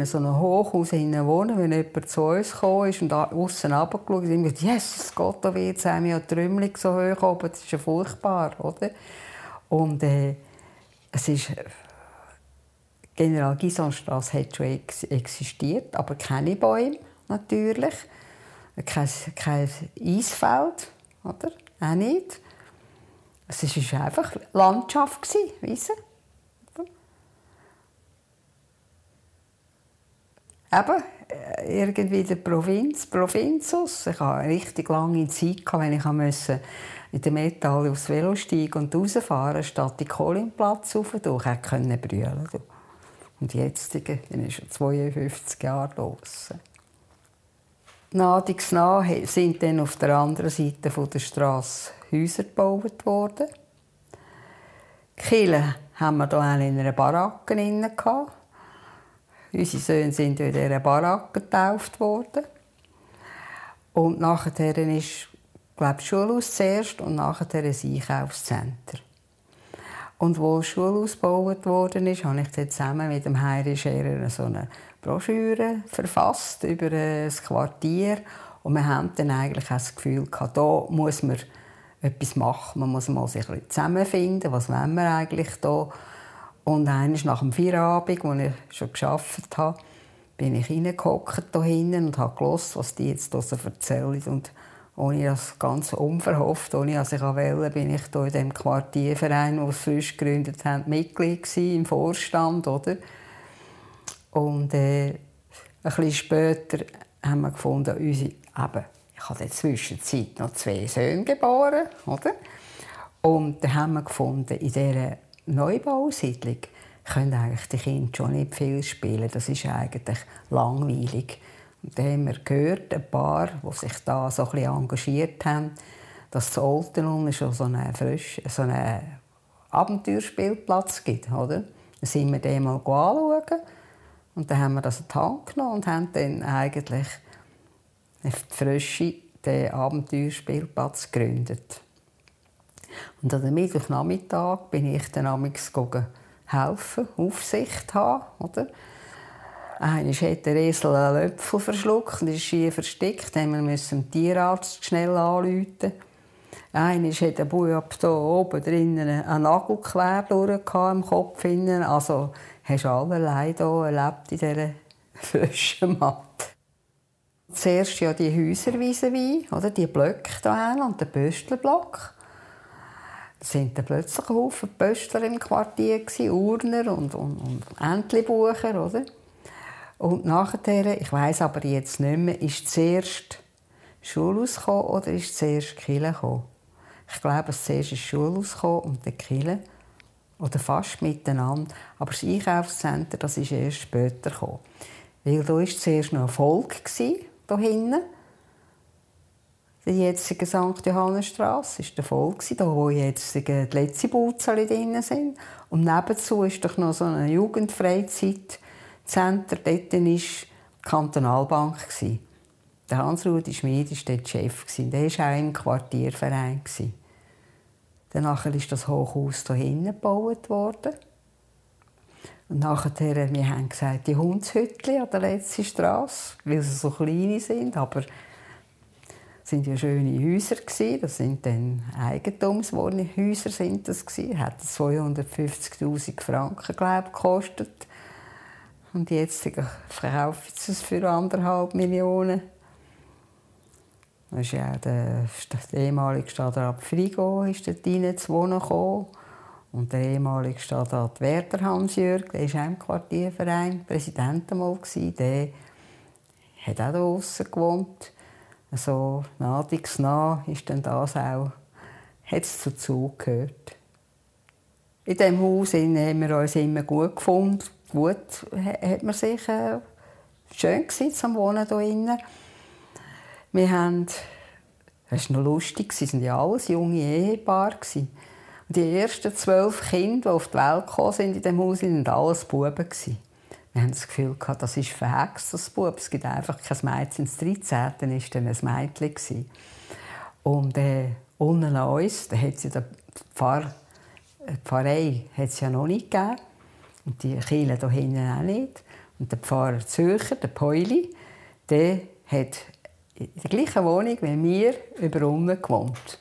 in so einem Hochhaus wohnen, wenn jemand zu uns kam ist und außen runtergeschaut und gesagt, Jesus Gott, da wird es einem ja Trümmelig so hoch oben, das ist ja furchtbar, oder? Und äh, es ist... General Gisonstrasse hat schon ex existiert, aber keine Bäume natürlich. Kein, kein Eisfeld, oder? Auch nicht. Es war einfach Landschaft, weißt du? Eben, äh, irgendwie der Provinz, Provinzus. Ich hatte eine richtig lange Zeit, wenn ich musste in der Metall aufs Velo steigen und rausfahren, statt den Kohlenplatz rauf. Ich konnte brüllen. Und jetzt bin ich schon 52 Jahre draußen. Nadigs nach sind dann auf der anderen Seite der Straße Häuser gebaut worden. Die Kirche haben wir hier in einer Baracke drin. Unsere Söhne sind in dieser Baracke getauft worden. Und nachher ist, glaube ich, Schulhaus zuerst und nachher ein Einkaufszentrum. Und wo die Schule ausgebaut worden ist, habe ich zusammen mit dem Heiri Scherer so eine Broschüre verfasst über das Quartier. Und wir haben dann eigentlich das Gefühl gehabt, da muss man etwas machen. Man muss mal sich bisschen zusammenfinden, was wollen wir eigentlich da. Und eines nach dem Feierabend, als ich schon geschafft habe, bin ich reingehockt hier hinten und habe gehört, was die jetzt hier erzählen. Und ohne das ganz unverhofft, ohne dass ich wollte, bin ich hier in dem Quartierverein, den sie frisch gegründet haben, Mitglied im Vorstand, oder? Und äh, ein bisschen später haben wir gefunden, unsere, eben, ich habe in der Zwischenzeit noch zwei Söhne geboren, oder? Und dann haben wir gefunden, in dieser Neubausiedlung können eigentlich die Kinder schon nicht viel spielen. Das ist eigentlich langweilig. Und dann haben wir gehört, ein paar, die sich da so ein bisschen engagiert haben, dass es Oltenum schon so einen, frisch, so einen Abenteuerspielplatz gibt. Oder? Dann sind wir den mal anschauen. Und dann haben wir das in die Hand genommen und haben dann eigentlich auf die Frische den Abenteuerspielplatz gegründet. Und dem Mittwochnachmittag bin ich dann amigs helfen, Aufsicht haben, oder? Einmal hat der Esel einen Löpfel verschluckt und ist hier versteckt. Dann mussten wir den Tierarzt schnell anrufen. Einmal hat der Bub hier oben drinnen einen Nagel quer im Kopf. Also hast du allerlei hier erlebt in dieser frischen Matte. Zuerst ja die Häuser wie oder die Blöcke hier und der Pöstlerblock. Es waren plötzlich Haufen Pöstler im Quartier, Urner und, und, und Entlebucher, oder? Und nachher, ich weiß aber jetzt nicht mehr, ist zuerst Schulhaus gekommen oder ist zuerst Kille? Ich glaube, zuerst ist Schulhaus gekommen und dann Kille. Oder fast miteinander. Aber das Einkaufszentrum, das ist erst später gekommen. Weil da war zuerst noch ein Volk, hier hinten. Die jetzige St. Johannenstraße war der Volk, da wo jetzt die letzten Butzeli drin sind. Und nebenzu ist doch noch so eine Jugendfreizeit Center dort war die Kantonalbank. Der Hans-Rudi Schmid war dort Chef. Der war auch im Quartierverein. Danach ist das Hochhaus hier hinten gebaut worden. Und nachher, wir haben gesagt, die Hundshütchen an der letzten Straße, weil sie so klein sind, aber waren ja schöne Häuser Das sind dann Eigentumswohnhäuser sind das Hat 250.000 Franken glaube gekostet. Und jetzt verkaufe ich es für anderthalb Millionen. Da ist ja der, der ehemalige Stadtrat Frigo ist dort rein zu wohnen gekommen. Und der ehemalige Stadtrat Werder Hans-Jörg, der war auch im Quartierverein Präsident einmal. Der hat auch draußen gewohnt. So nadigs nah ist dann das auch, hat es dazu gehört. In diesem Haus haben wir uns immer gut gefunden gut hat man sich äh, schön gesetzt am Wohnen hier innen. Wir haben, das war noch lustig, sie waren ja alles junge Ehepaare. Und die ersten zwölf Kinder, die auf die Welt gekommen sind in diesem Haus, waren alles Buben. Wir haben das Gefühl, gehabt, das ist verhext, das Bub. Es gibt einfach kein Mädchen. Das 13. war dann ein Mädchen. Und äh, an uns, da hat sie die, Pfarr, die Pfarrei hat es ja noch nicht gegeben. Und die Kirche hier hinten auch nicht. Und der Pfarrer Zürcher, der Peuli, der hat in der gleichen Wohnung wie mir über unten gewohnt.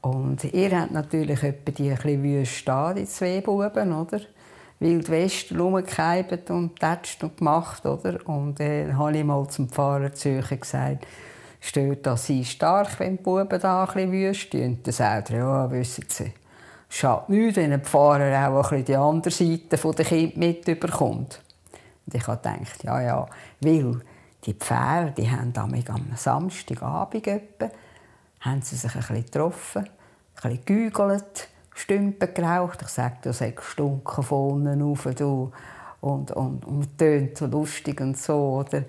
Und ihr habt natürlich etwa die ein wüst die zwei Buben, oder? Wild West rumgekeibt und tätscht und gemacht, oder? Und äh, dann habe ich mal zum Pfarrer Zürcher gesagt, stört das Sie stark, wenn die Buben da ein bisschen tun? Dann sagt er, ja, wissen Sie, schadet nichts, wenn ein Pfarrer auch ein die andere Seite der Kinder mitbekommt. Und ich habe gedacht, ja, ja, weil die Pferde, die haben am Samstagabend etwa, haben sie sich ein bisschen getroffen, ein bisschen gegügelt, Stümpen geraucht. Ich sagte, das hat gestunken von unten rauf, du. Und, und, und tönt so lustig und so, oder?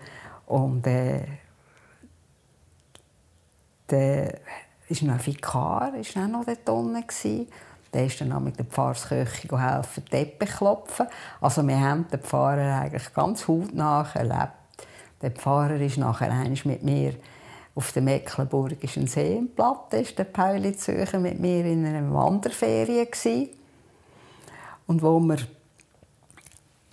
Und äh, der ist noch ein Vikar, ist auch noch dort unten der ist dann mit der Pfarrskirche helfen, Teppich klopfen. Also wir haben den Pfarrer eigentlich ganz hautnah erlebt. Der Pfarrer ist nachher mit mir auf der Mecklenburgischen Seenplatte, ist der Zürcher mit mir in einer Wanderferie. Und wo wir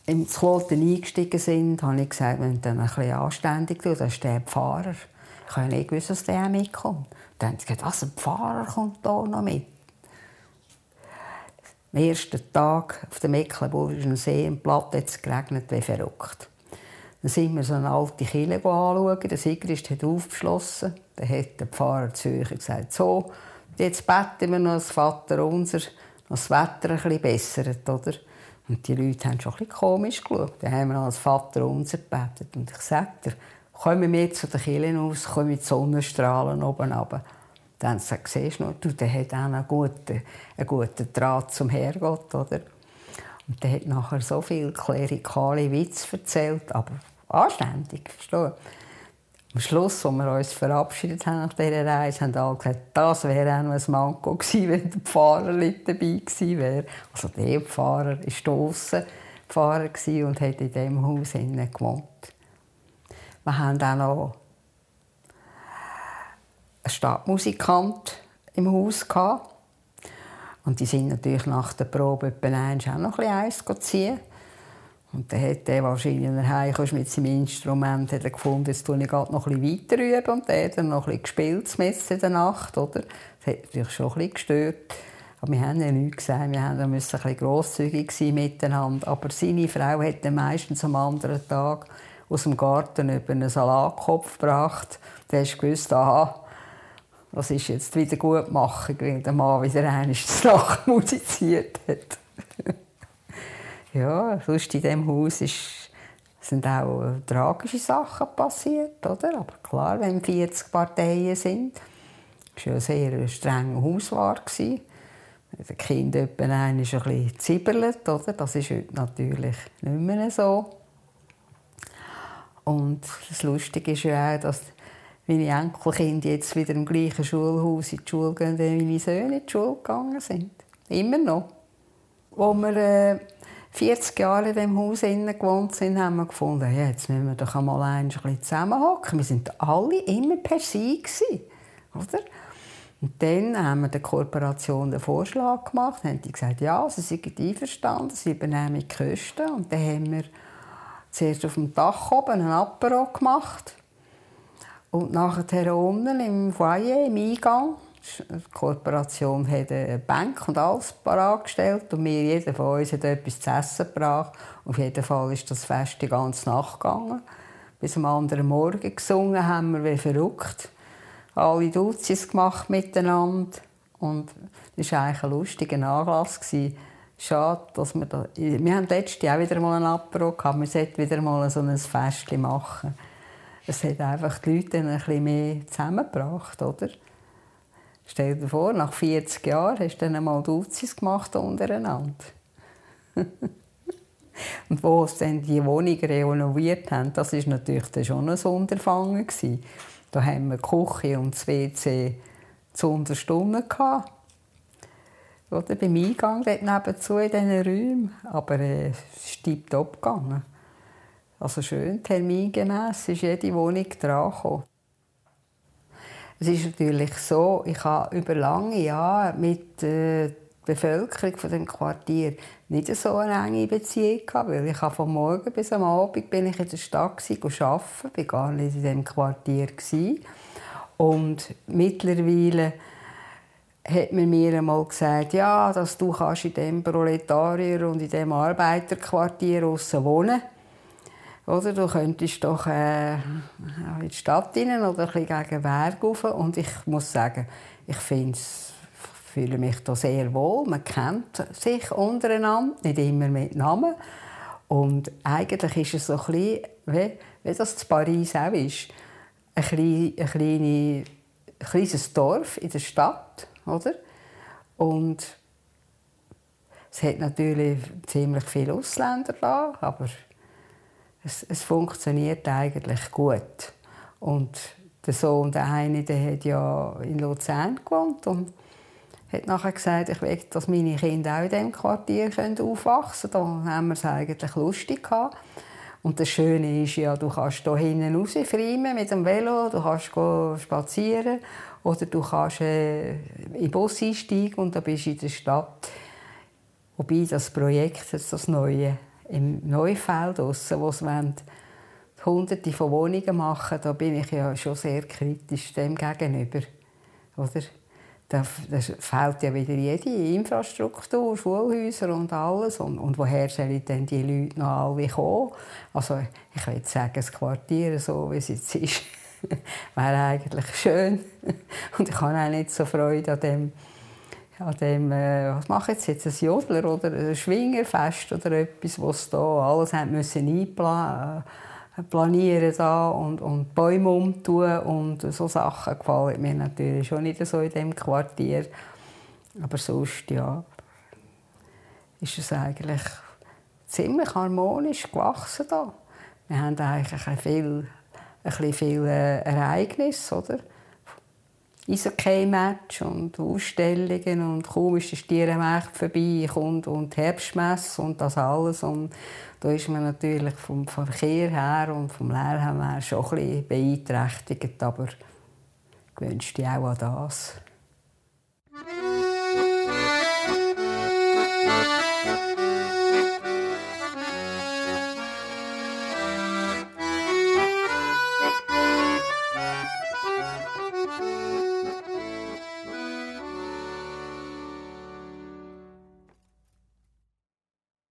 im Kloten eingestiegen sind, habe ich gesagt, wir müssen ein bisschen anständig tun. Das ist der Pfarrer. Ich habe nicht gewusst, dass der mitkommt. Dann haben sie gesagt, was, ein Pfarrer kommt hier noch mit. Am ersten Tag auf dem Mecklenburgischen See im Platt hat es geregnet wie verrückt. Dann sind wir so eine alte Kille anschauen. Der Sigrist hat aufgeschlossen. Dann hat der Pfarrer Zürcher gesagt, so, jetzt beten wir noch das Vater unser, das Wetter ein bisschen bessert, oder? Und die Leute haben schon ein bisschen komisch geschaut. Dann haben wir noch das Vater unser gebetet. Und ich sagte, kommen wir zu den Kirchen aus, kommen die Sonnenstrahlen oben runter. Dann siehst du, du, der hat auch einen guten, einen guten Draht zum Herrgott, oder? Und der hat nachher so viele klerikale Witze erzählt, aber anständig, verstehst Am Schluss, als wir uns verabschiedet haben nach dieser Reise, haben alle gesagt, das wäre auch noch ein Manko gewesen, wenn der Pfarrer nicht dabei gewesen wäre. Also der Pfarrer war draussen Pfarrer und hat in diesem Haus gewohnt. Wir haben auch noch einen Stadtmusikant im Haus. Gehabt. Und die sind natürlich nach der Probe auch noch ein bisschen Eis ziehen. Und dann hat er wahrscheinlich, heimkam mit seinem Instrument, hat er gefunden, jetzt tue ich noch ein bisschen weiter üben. Und dann er noch ein bisschen gespielt in der Nacht. Oder? Das hat natürlich schon ein bisschen gestört. Aber wir haben ja nichts gesagt, wir mussten ein bisschen grosszügig sein miteinander. Aber seine Frau hat dann meistens am anderen Tag aus dem Garten über einen Salatkopf gebracht. Da hast du gewusst, aha, das ist jetzt wieder gut machen, weil der Mann wieder einmal Nacht musiziert hat. Ja, sonst in diesem Haus ist, sind auch tragische Sachen passiert, oder? Aber klar, wenn 40 Parteien sind, war ja ein sehr strenger Hauswahr. Der Kind etwa ein bisschen zibbelt, oder? Das ist heute natürlich nicht mehr so. Und das Lustige ist ja auch, dass meine Enkelkinder jetzt wieder im gleichen Schulhaus in die Schule gehen, wie meine Söhne in die Schule gegangen sind. Immer noch. Als wir äh, 40 Jahre in diesem Haus gewohnt sind, haben wir gefunden, ja, jetzt müssen wir doch einmal ein bisschen zusammenhocken. Wir waren alle immer per se. Oder? Und dann haben wir der Kooperation den Vorschlag gemacht, haben die gesagt, ja, sie sind einverstanden, sie übernehmen die Kosten. Und dann haben wir zuerst auf dem Dach oben einen Apero gemacht und nachher unten im Foyer, im Eingang, die Kooperation hat eine Bank und alles gestellt und wir, jeder von uns hat etwas zu essen gebracht. Auf jeden Fall ist das Fest die ganze Nacht gegangen. Bis am anderen Morgen gesungen haben wir wie verrückt. Alle Duzis gemacht miteinander. Und das war eigentlich ein lustiger Anlass. Schade, dass wir da... Wir haben letztes Jahr auch wieder mal ein Apero gehabt. Wir sollten wieder mal so ein Fest machen es hat einfach die Leute ein bisschen mehr zusammengebracht, oder? Stell dir vor, nach 40 Jahren hast du dann einmal Duzis gemacht untereinander. Und wo sie dann die Wohnung renoviert haben, das war natürlich dann schon ein Unterfangen. Da haben wir Küche und das WC zu Unterstunden. Oder beim Eingang dort nebenzu in diesen Räumen. Aber äh, es ist tiptop gegangen. Also schön termingemäß ist jede Wohnung dran gekommen. Es ist natürlich so, ich habe über lange Jahre mit die Bevölkerung von dem Quartier nicht so eine enge Beziehung gehabt, weil ich von morgen bis am Abend bin ich in der Stadt gewesen, arbeiten, bin gar nicht in diesem Quartier gewesen. und mittlerweile hat man mir einmal gesagt, ja, dass du kannst in dem Proletarier und in dem Arbeiterquartier wohnen oder du könntest doch äh, in die Stadt rein oder ein bisschen gegen den Berg rauf. Und ich muss sagen, ich finde fühle mich da sehr wohl. Man kennt sich untereinander, nicht immer mit Namen. Und eigentlich ist es so ein bisschen, wie, wie das in Paris auch ist. Ein, klein, ein, kleine, ein kleines Dorf in der Stadt, oder? Und es hat natürlich ziemlich viele Ausländer da, aber es, es funktioniert eigentlich gut. Und der Sohn, der eine, der hat ja in Luzern gewohnt und hat nachher gesagt, ich will, dass meine Kinder auch in diesem Quartier aufwachsen können. Da haben wir es eigentlich lustig gehabt. Und das Schöne ist ja, du kannst hier hinten rausfrieren mit dem Velo, du kannst spazieren oder du kannst äh, in den Bus einsteigen und dann bist du in der Stadt. Wobei das Projekt, das neue, im Neufeld, draussen, wo sie hunderte von Wohnungen machen, da bin ich ja schon sehr kritisch dem gegenüber. Oder? Da, da fehlt ja wieder jede Infrastruktur, Schulhäuser und alles. Und, und woher sollen denn die Leute noch alle kommen? Also ich würde sagen, das Quartier, so wie es jetzt ist, wäre eigentlich schön. Und ich habe auch nicht so Freude an dem, an dem, äh, was mache ich jetzt, ein Jodler oder ein Schwingerfest oder etwas, was da alles haben müssen einplanen planieren da und, und Bäume umtun und so Sachen gefallen mir natürlich schon nicht so in dem Quartier. Aber sonst, ja, ist es eigentlich ziemlich harmonisch gewachsen da. Wir haben eigentlich ein, viel, ein bisschen viele äh, Ereignisse, oder? Eishockey-Match und Ausstellungen und kaum ist der Stierenmarkt vorbei kommt und Herbstmesse und das alles. Und da ist man natürlich vom Verkehr her und vom Lehrheim her schon ein bisschen beeinträchtigt, aber ich wünschte auch an das.